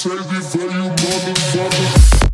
Take the volume you, motherfucker.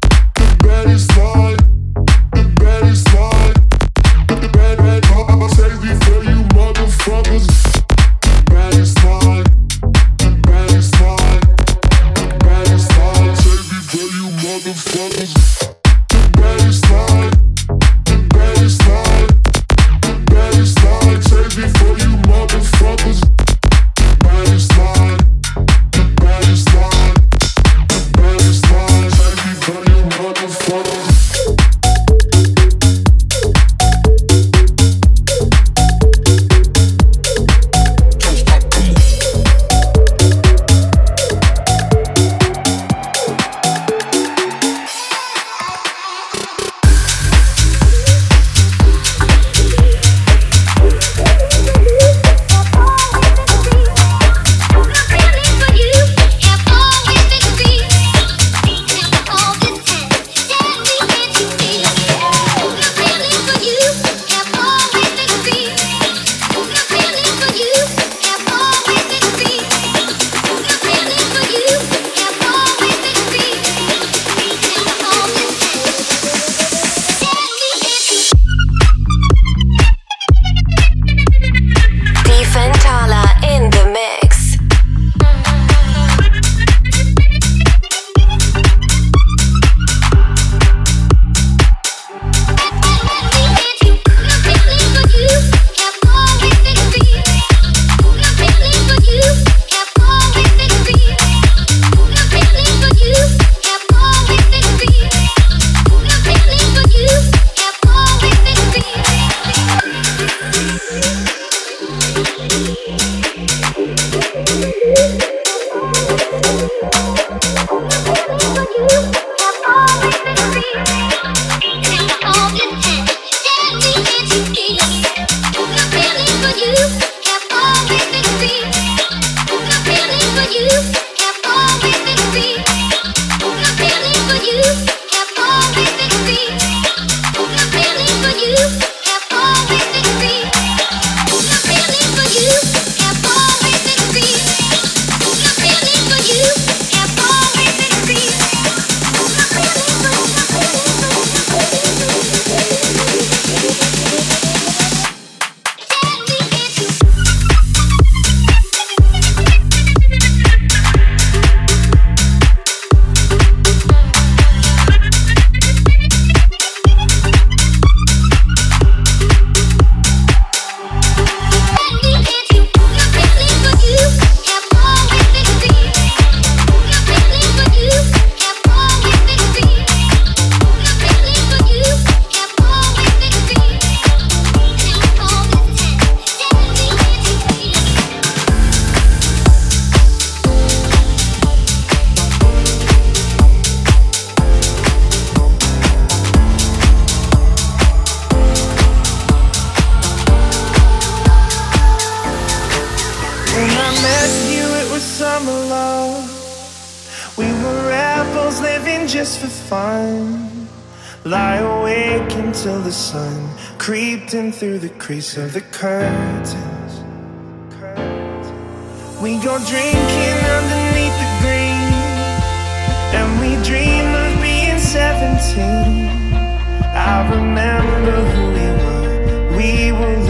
crease of the curtains. We go drinking underneath the green, and we dream of being 17. I remember who we were, we were.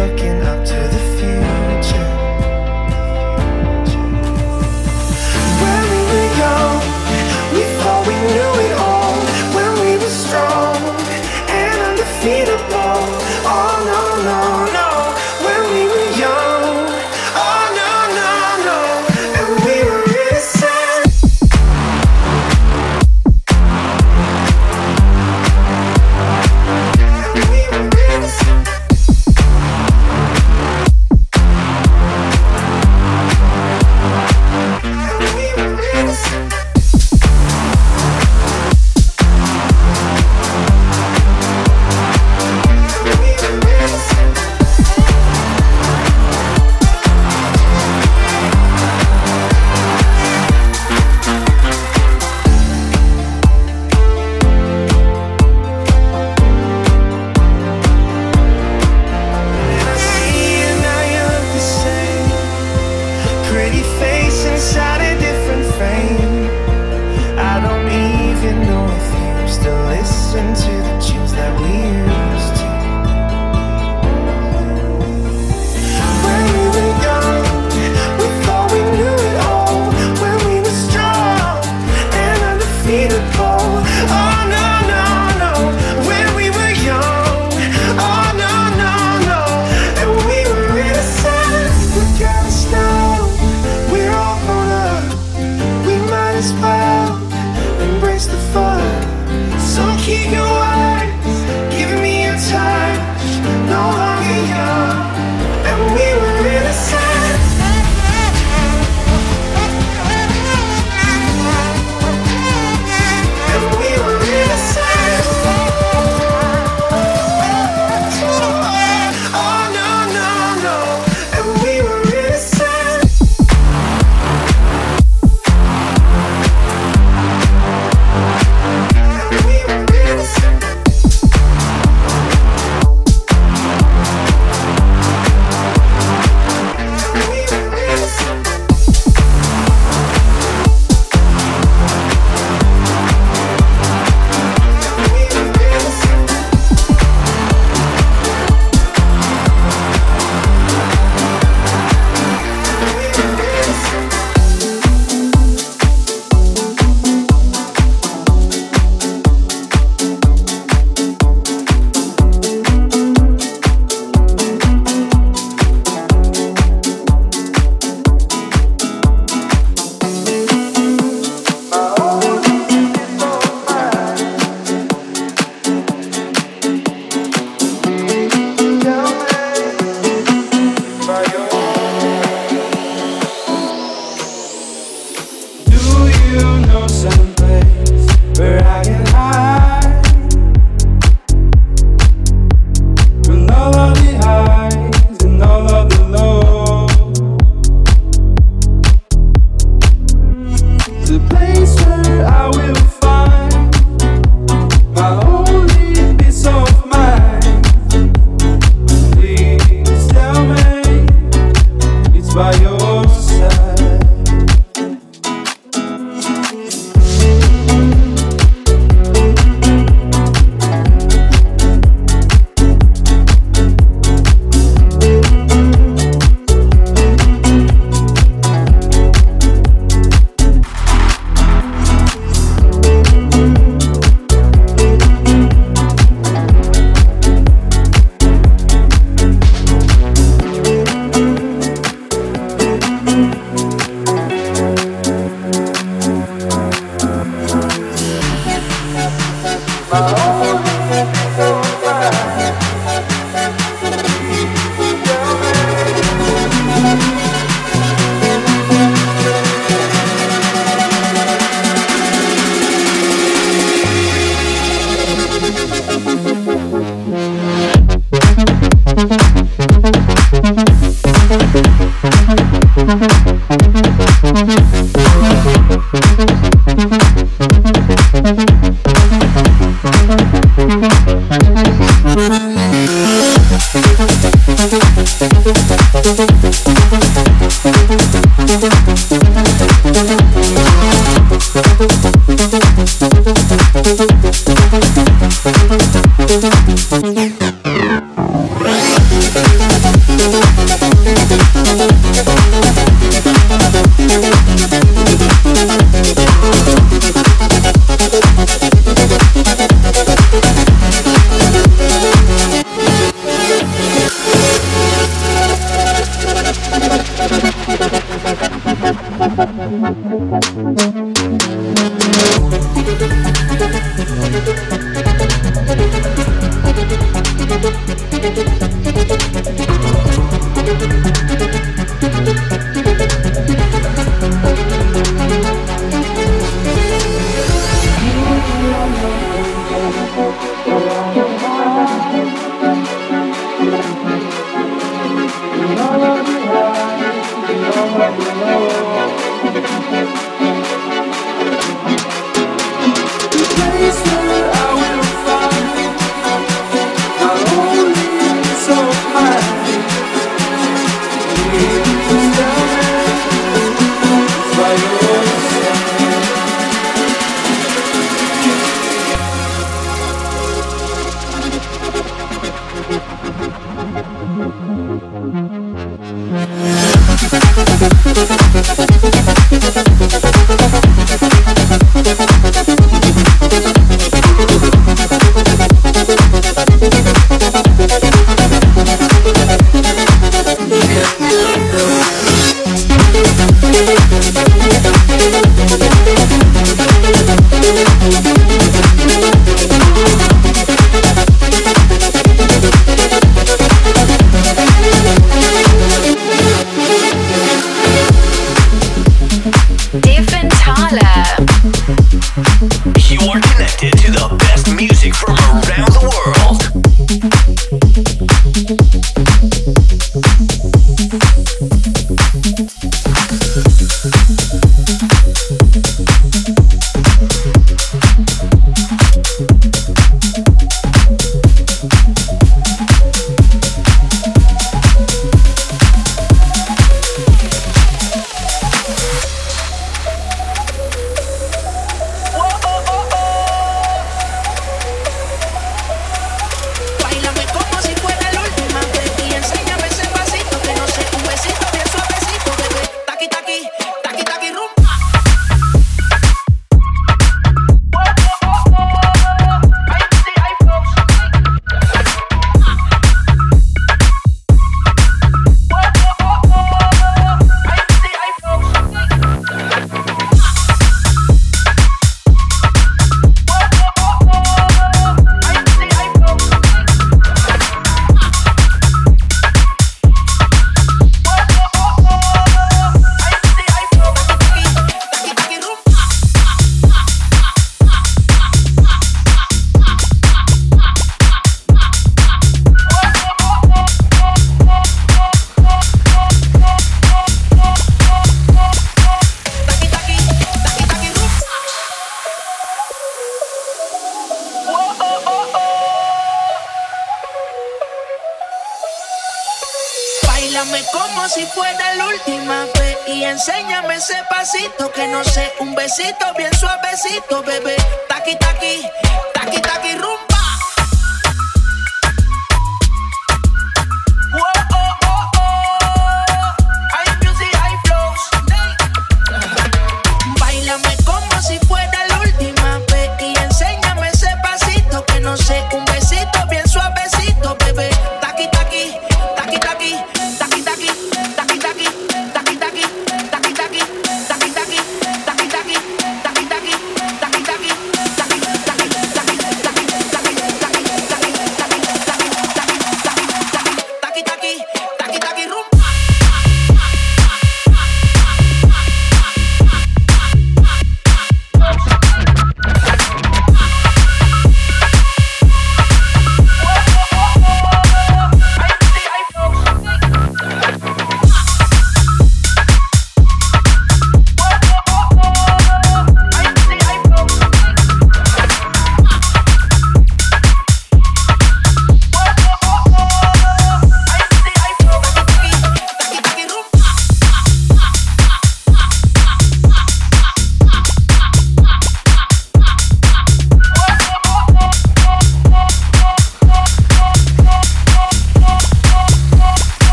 keep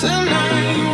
tonight.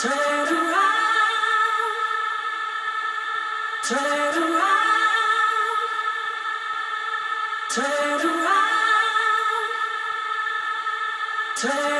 Turn around, turn around, turn around, turn.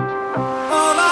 All I